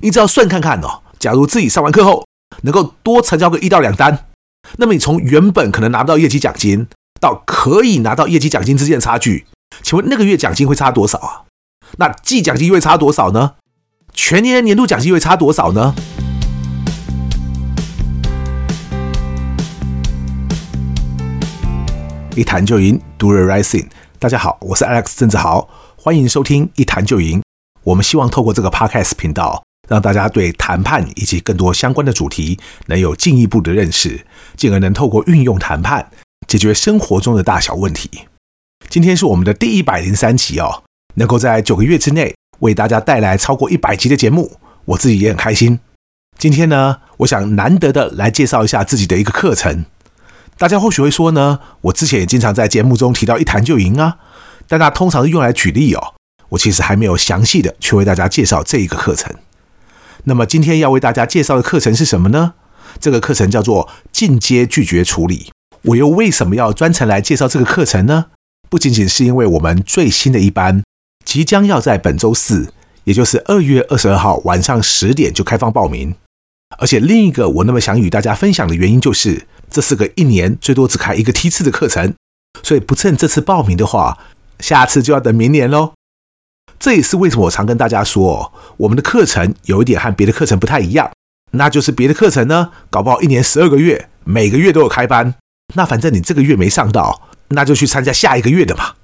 你只要算看看哦，假如自己上完课后能够多成交个一到两单，那么你从原本可能拿不到业绩奖金到可以拿到业绩奖金之间的差距，请问那个月奖金会差多少啊？那季奖金会差多少呢？全年年度奖金会差多少呢？一谈就赢，Do the Rising。大家好，我是 Alex 郑志豪，欢迎收听一谈就赢。我们希望透过这个 Podcast 频道，让大家对谈判以及更多相关的主题能有进一步的认识，进而能透过运用谈判解决生活中的大小问题。今天是我们的第一百零三集哦，能够在九个月之内为大家带来超过一百集的节目，我自己也很开心。今天呢，我想难得的来介绍一下自己的一个课程。大家或许会说呢，我之前也经常在节目中提到一谈就赢啊，但那通常是用来举例哦。我其实还没有详细的去为大家介绍这一个课程。那么今天要为大家介绍的课程是什么呢？这个课程叫做进阶拒绝处理。我又为什么要专程来介绍这个课程呢？不仅仅是因为我们最新的一班即将要在本周四，也就是二月二十二号晚上十点就开放报名，而且另一个我那么想与大家分享的原因就是。这是个一年最多只开一个梯次的课程，所以不趁这次报名的话，下次就要等明年喽。这也是为什么我常跟大家说，我们的课程有一点和别的课程不太一样，那就是别的课程呢，搞不好一年十二个月，每个月都有开班，那反正你这个月没上到，那就去参加下一个月的嘛。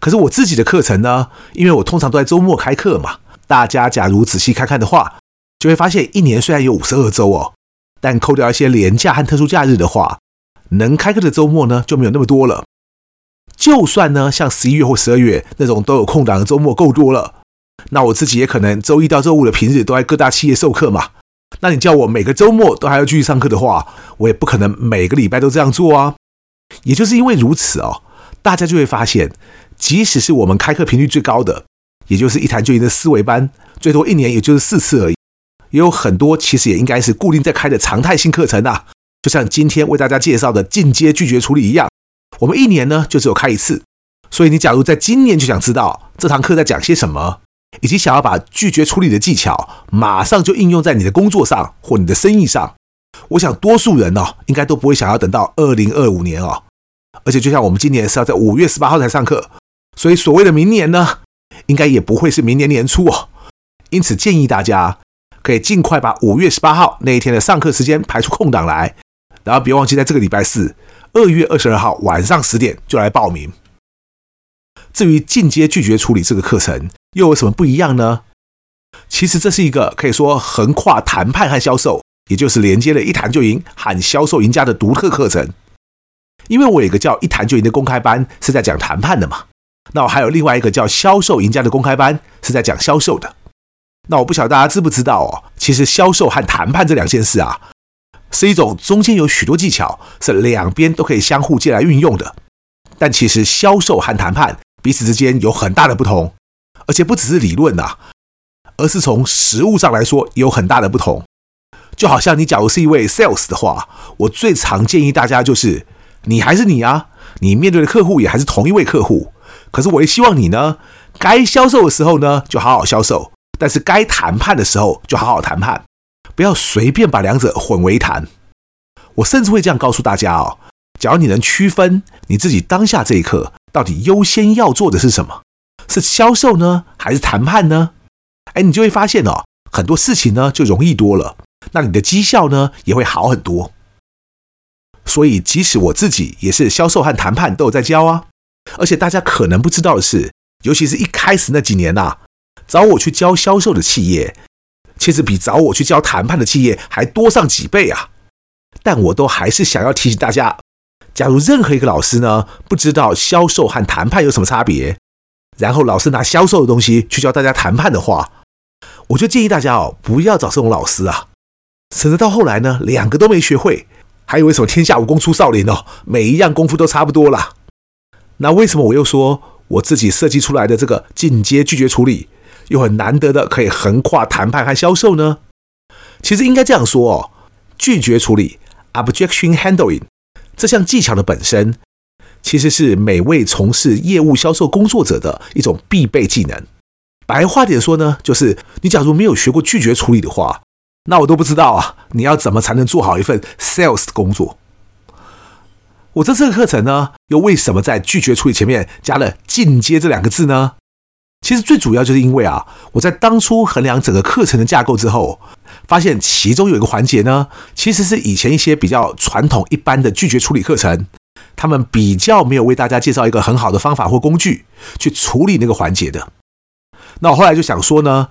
可是我自己的课程呢，因为我通常都在周末开课嘛，大家假如仔细看看的话，就会发现一年虽然有五十二周哦。但扣掉一些连假和特殊假日的话，能开课的周末呢就没有那么多了。就算呢像十一月或十二月那种都有空档的周末够多了，那我自己也可能周一到周五的平日都在各大企业授课嘛。那你叫我每个周末都还要继续上课的话，我也不可能每个礼拜都这样做啊。也就是因为如此哦，大家就会发现，即使是我们开课频率最高的，也就是一谈就赢的思维班，最多一年也就是四次而已。也有很多其实也应该是固定在开的常态性课程啊，就像今天为大家介绍的进阶拒绝处理一样，我们一年呢就只有开一次。所以你假如在今年就想知道这堂课在讲些什么，以及想要把拒绝处理的技巧马上就应用在你的工作上或你的生意上，我想多数人哦应该都不会想要等到二零二五年哦。而且就像我们今年是要在五月十八号才上课，所以所谓的明年呢，应该也不会是明年年初哦。因此建议大家。可以尽快把五月十八号那一天的上课时间排出空档来，然后别忘记在这个礼拜四，二月二十二号晚上十点就来报名。至于进阶拒绝处理这个课程又有什么不一样呢？其实这是一个可以说横跨谈判和销售，也就是连接了一谈就赢和销售赢家的独特课程。因为我有一个叫一谈就赢的公开班是在讲谈判的嘛，那我还有另外一个叫销售赢家的公开班是在讲销售的。那我不晓得大家知不知道哦，其实销售和谈判这两件事啊，是一种中间有许多技巧，是两边都可以相互借来运用的。但其实销售和谈判彼此之间有很大的不同，而且不只是理论呐，而是从实物上来说有很大的不同。就好像你假如是一位 sales 的话，我最常建议大家就是，你还是你啊，你面对的客户也还是同一位客户，可是我也希望你呢，该销售的时候呢，就好好销售。但是该谈判的时候就好好谈判，不要随便把两者混为一谈。我甚至会这样告诉大家哦，假如你能区分你自己当下这一刻到底优先要做的是什么，是销售呢，还是谈判呢？哎，你就会发现哦，很多事情呢就容易多了，那你的绩效呢也会好很多。所以，即使我自己也是销售和谈判都有在教啊，而且大家可能不知道的是，尤其是一开始那几年呐。找我去教销售的企业，其实比找我去教谈判的企业还多上几倍啊！但我都还是想要提醒大家，假如任何一个老师呢，不知道销售和谈判有什么差别，然后老师拿销售的东西去教大家谈判的话，我就建议大家哦，不要找这种老师啊，省得到后来呢，两个都没学会，还以为什么天下武功出少林哦，每一样功夫都差不多啦。那为什么我又说我自己设计出来的这个进阶拒绝处理？又很难得的可以横跨谈判和销售呢？其实应该这样说哦，拒绝处理 （objection handling） 这项技巧的本身，其实是每位从事业务销售工作者的一种必备技能。白话点说呢，就是你假如没有学过拒绝处理的话，那我都不知道啊，你要怎么才能做好一份 sales 的工作？我这次的课程呢，又为什么在拒绝处理前面加了进阶这两个字呢？其实最主要就是因为啊，我在当初衡量整个课程的架构之后，发现其中有一个环节呢，其实是以前一些比较传统一般的拒绝处理课程，他们比较没有为大家介绍一个很好的方法或工具去处理那个环节的。那我后来就想说呢，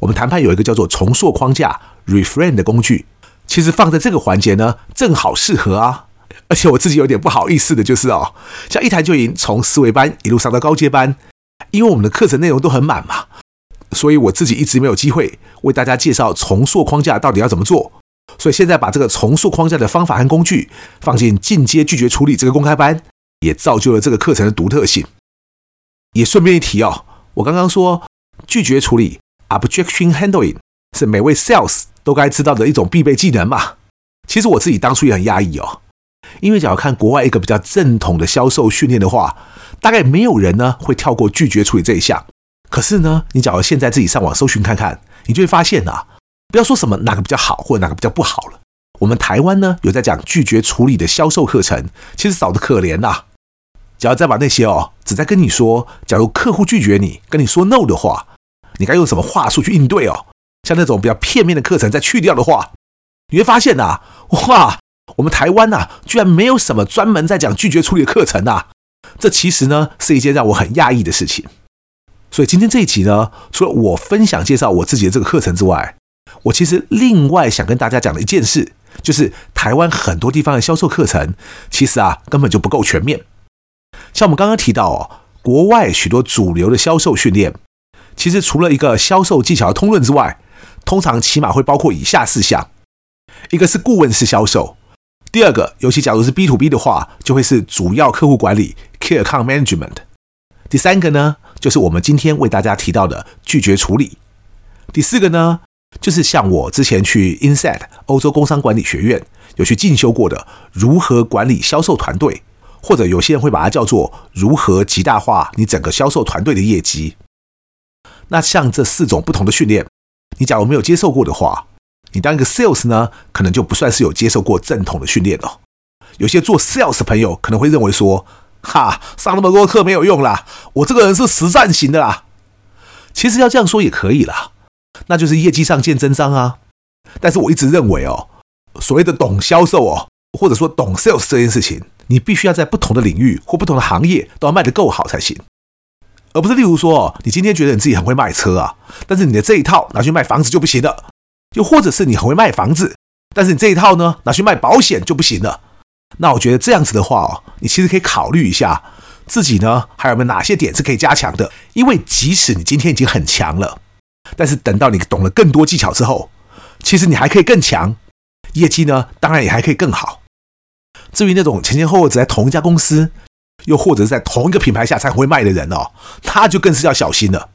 我们谈判有一个叫做重塑框架 （reframe） 的工具，其实放在这个环节呢，正好适合啊。而且我自己有点不好意思的就是哦，像一谈就赢，从思维班一路上到高阶班，因为我们的课程内容都很满嘛，所以我自己一直没有机会为大家介绍重塑框架到底要怎么做。所以现在把这个重塑框架的方法和工具放进进阶拒绝处理这个公开班，也造就了这个课程的独特性。也顺便一提哦，我刚刚说。拒绝处理 （objection handling） 是每位 sales 都该知道的一种必备技能嘛？其实我自己当初也很压抑哦，因为假如看国外一个比较正统的销售训练的话，大概没有人呢会跳过拒绝处理这一项。可是呢，你假如现在自己上网搜寻看看，你就会发现啊，不要说什么哪个比较好或哪个比较不好了，我们台湾呢有在讲拒绝处理的销售课程，其实少得可怜呐。只要再把那些哦，只在跟你说，假如客户拒绝你，跟你说 no 的话，你该用什么话术去应对哦？像那种比较片面的课程再去掉的话，你会发现呐、啊，哇，我们台湾呐、居然没有什么专门在讲拒绝处理的课程呐、这其实呢，是一件让我很讶异的事情。所以今天这一集呢，除了我分享介绍我自己的这个课程之外，我其实另外想跟大家讲的一件事，就是台湾很多地方的销售课程，其实啊，根本就不够全面。像我们刚刚提到哦，国外许多主流的销售训练，其实除了一个销售技巧的通论之外，通常起码会包括以下四项：一个是顾问式销售；第二个，尤其假如是 B to B 的话，就会是主要客户管理 （Key Account Management）；第三个呢，就是我们今天为大家提到的拒绝处理；第四个呢，就是像我之前去 INSEAD 欧洲工商管理学院有去进修过的如何管理销售团队。或者有些人会把它叫做如何极大化你整个销售团队的业绩。那像这四种不同的训练，你假如没有接受过的话，你当一个 sales 呢，可能就不算是有接受过正统的训练了。有些做 sales 的朋友可能会认为说，哈，上那么多课没有用啦，我这个人是实战型的啦。其实要这样说也可以啦，那就是业绩上见真章啊。但是我一直认为哦，所谓的懂销售哦，或者说懂 sales 这件事情。你必须要在不同的领域或不同的行业都要卖得够好才行，而不是例如说，你今天觉得你自己很会卖车啊，但是你的这一套拿去卖房子就不行了；又或者是你很会卖房子，但是你这一套呢拿去卖保险就不行了。那我觉得这样子的话哦，你其实可以考虑一下自己呢还有没有哪些点是可以加强的。因为即使你今天已经很强了，但是等到你懂了更多技巧之后，其实你还可以更强，业绩呢当然也还可以更好。至于那种前前后后只在同一家公司，又或者是在同一个品牌下才会卖的人哦，他就更是要小心了。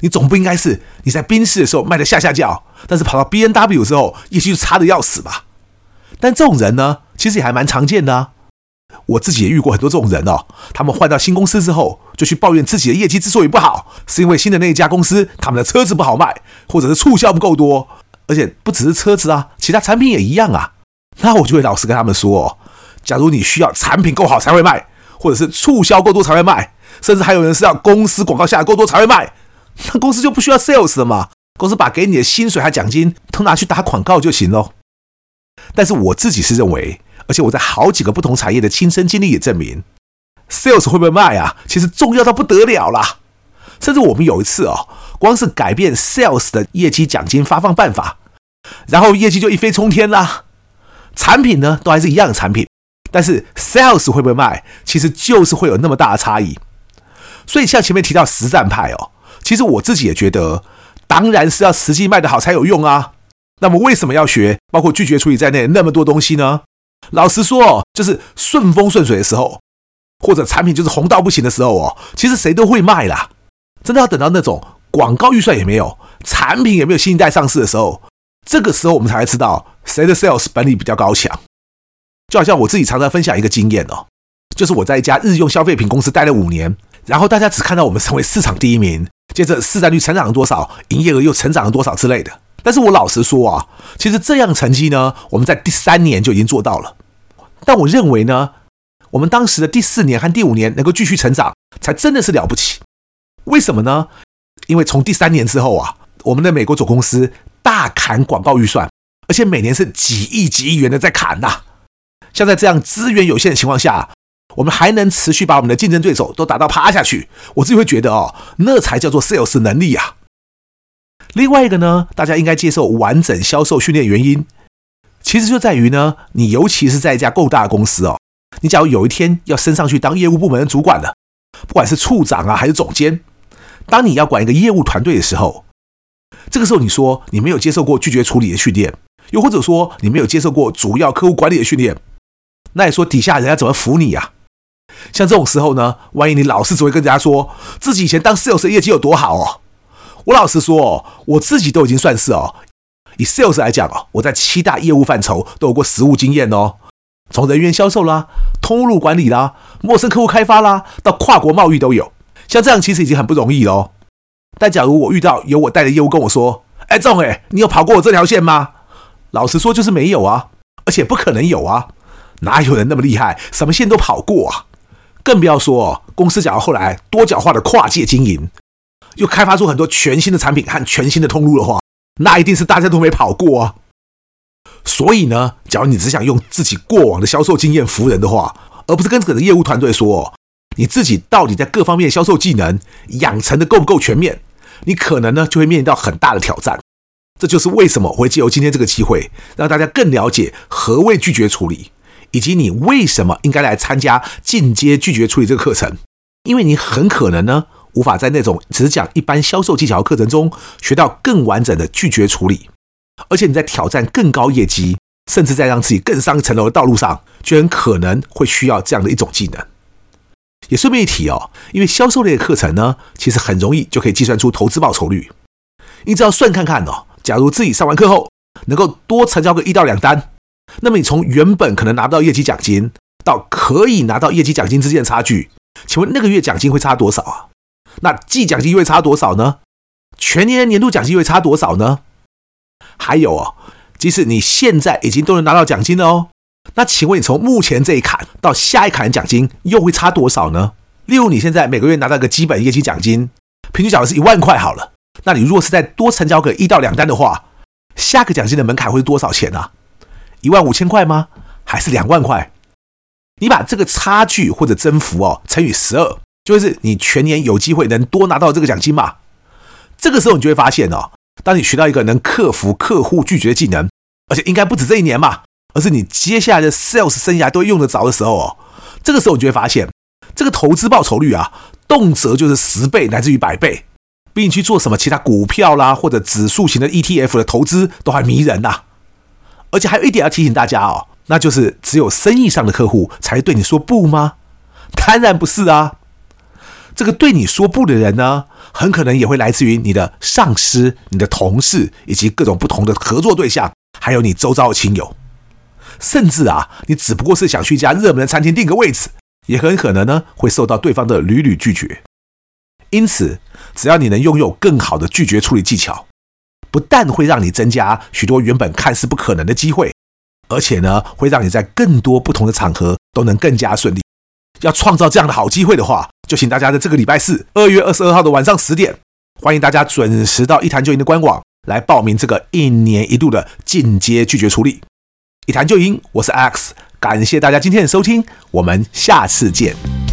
你总不应该是你在宾士的时候卖的下下叫，但是跑到 B N W 之后业绩就差的要死吧？但这种人呢，其实也还蛮常见的啊。我自己也遇过很多这种人哦，他们换到新公司之后，就去抱怨自己的业绩之所以不好，是因为新的那一家公司他们的车子不好卖，或者是促销不够多，而且不只是车子啊，其他产品也一样啊。那我就会老实跟他们说哦。假如你需要产品够好才会卖，或者是促销够多才会卖，甚至还有人是要公司广告下来够多才会卖，那公司就不需要 sales 了嘛？公司把给你的薪水和奖金都拿去打广告就行喽。但是我自己是认为，而且我在好几个不同产业的亲身经历也证明，sales 会不会卖啊？其实重要到不得了啦。甚至我们有一次哦，光是改变 sales 的业绩奖金发放办法，然后业绩就一飞冲天啦。产品呢，都还是一样的产品。但是 sales 会不会卖，其实就是会有那么大的差异。所以像前面提到实战派哦，其实我自己也觉得，当然是要实际卖得好才有用啊。那么为什么要学包括拒绝处理在内那么多东西呢？老实说哦，就是顺风顺水的时候，或者产品就是红到不行的时候哦，其实谁都会卖啦。真的要等到那种广告预算也没有，产品也没有新一代上市的时候，这个时候我们才会知道谁的 sales 本领比较高强。就好像我自己常常分享一个经验哦，就是我在一家日用消费品公司待了五年，然后大家只看到我们成为市场第一名，接着市占率成长了多少，营业额又成长了多少之类的。但是我老实说啊，其实这样成绩呢，我们在第三年就已经做到了。但我认为呢，我们当时的第四年和第五年能够继续成长，才真的是了不起。为什么呢？因为从第三年之后啊，我们的美国总公司大砍广告预算，而且每年是几亿几亿元的在砍呐。像在这样资源有限的情况下，我们还能持续把我们的竞争对手都打到趴下去，我自己会觉得哦，那才叫做 sales 能力啊。另外一个呢，大家应该接受完整销售训练原因，其实就在于呢，你尤其是在一家够大的公司哦，你假如有一天要升上去当业务部门的主管了，不管是处长啊还是总监，当你要管一个业务团队的时候，这个时候你说你没有接受过拒绝处理的训练，又或者说你没有接受过主要客户管理的训练，那你说底下人家怎么服你呀？像这种时候呢，万一你老是只会跟人家说自己以前当 sales 的业绩有多好哦，我老实说哦，我自己都已经算是哦，以 sales 来讲哦，我在七大业务范畴都有过实务经验哦，从人员销售啦、通路管理啦、陌生客户开发啦，到跨国贸易都有。像这样其实已经很不容易哦。但假如我遇到有我带的业务跟我说：“哎，仲哎，你有跑过我这条线吗？”老实说就是没有啊，而且不可能有啊，哪有人那么厉害，什么线都跑过啊？更不要说公司假如后来多角化的跨界经营，又开发出很多全新的产品和全新的通路的话，那一定是大家都没跑过啊。所以呢，假如你只想用自己过往的销售经验服人的话，而不是跟整个业务团队说你自己到底在各方面销售技能养成的够不够全面，你可能呢就会面临到很大的挑战。这就是为什么我会借由今天这个机会，让大家更了解何谓拒绝处理。以及你为什么应该来参加进阶拒绝处理这个课程？因为你很可能呢，无法在那种只讲一般销售技巧的课程中学到更完整的拒绝处理，而且你在挑战更高业绩，甚至在让自己更上一层楼的道路上，就很可能会需要这样的一种技能。也顺便一提哦，因为销售类的课程呢，其实很容易就可以计算出投资报酬率。你只要算看看哦，假如自己上完课后能够多成交个一到两单。那么你从原本可能拿不到业绩奖金，到可以拿到业绩奖金之间的差距，请问那个月奖金会差多少啊？那季奖金会差多少呢？全年的年度奖金会差多少呢？还有哦，即使你现在已经都能拿到奖金了哦，那请问你从目前这一坎到下一坎奖金又会差多少呢？例如你现在每个月拿到个基本业绩奖金，平均奖的是一万块好了，那你如果是再多成交个一到两单的话，下个奖金的门槛会是多少钱啊？一万五千块吗？还是两万块？你把这个差距或者增幅哦乘以十二，就是你全年有机会能多拿到这个奖金嘛？这个时候你就会发现哦，当你学到一个能克服客户拒绝的技能，而且应该不止这一年嘛，而是你接下来的 sales 生涯都会用得着的时候哦，这个时候你就会发现，这个投资报酬率啊，动辄就是十倍乃至于百倍，比你去做什么其他股票啦或者指数型的 ETF 的投资都还迷人呐、而且还有一点要提醒大家哦，那就是只有生意上的客户才对你说不吗？当然不是啊。这个对你说不的人呢，很可能也会来自于你的上司、你的同事以及各种不同的合作对象，还有你周遭的亲友。甚至啊，你只不过是想去一家热门的餐厅订个位置，也很可能呢会受到对方的屡屡拒绝。因此，只要你能拥有更好的拒绝处理技巧。不但会让你增加许多原本看似不可能的机会，而且呢，会让你在更多不同的场合都能更加顺利。要创造这样的好机会的话，就请大家在这个礼拜四，二月二十二号的晚上十点，欢迎大家准时到一谈就赢的官网来报名这个一年一度的进阶拒绝处理。一谈就赢，我是 X，感谢大家今天的收听，我们下次见。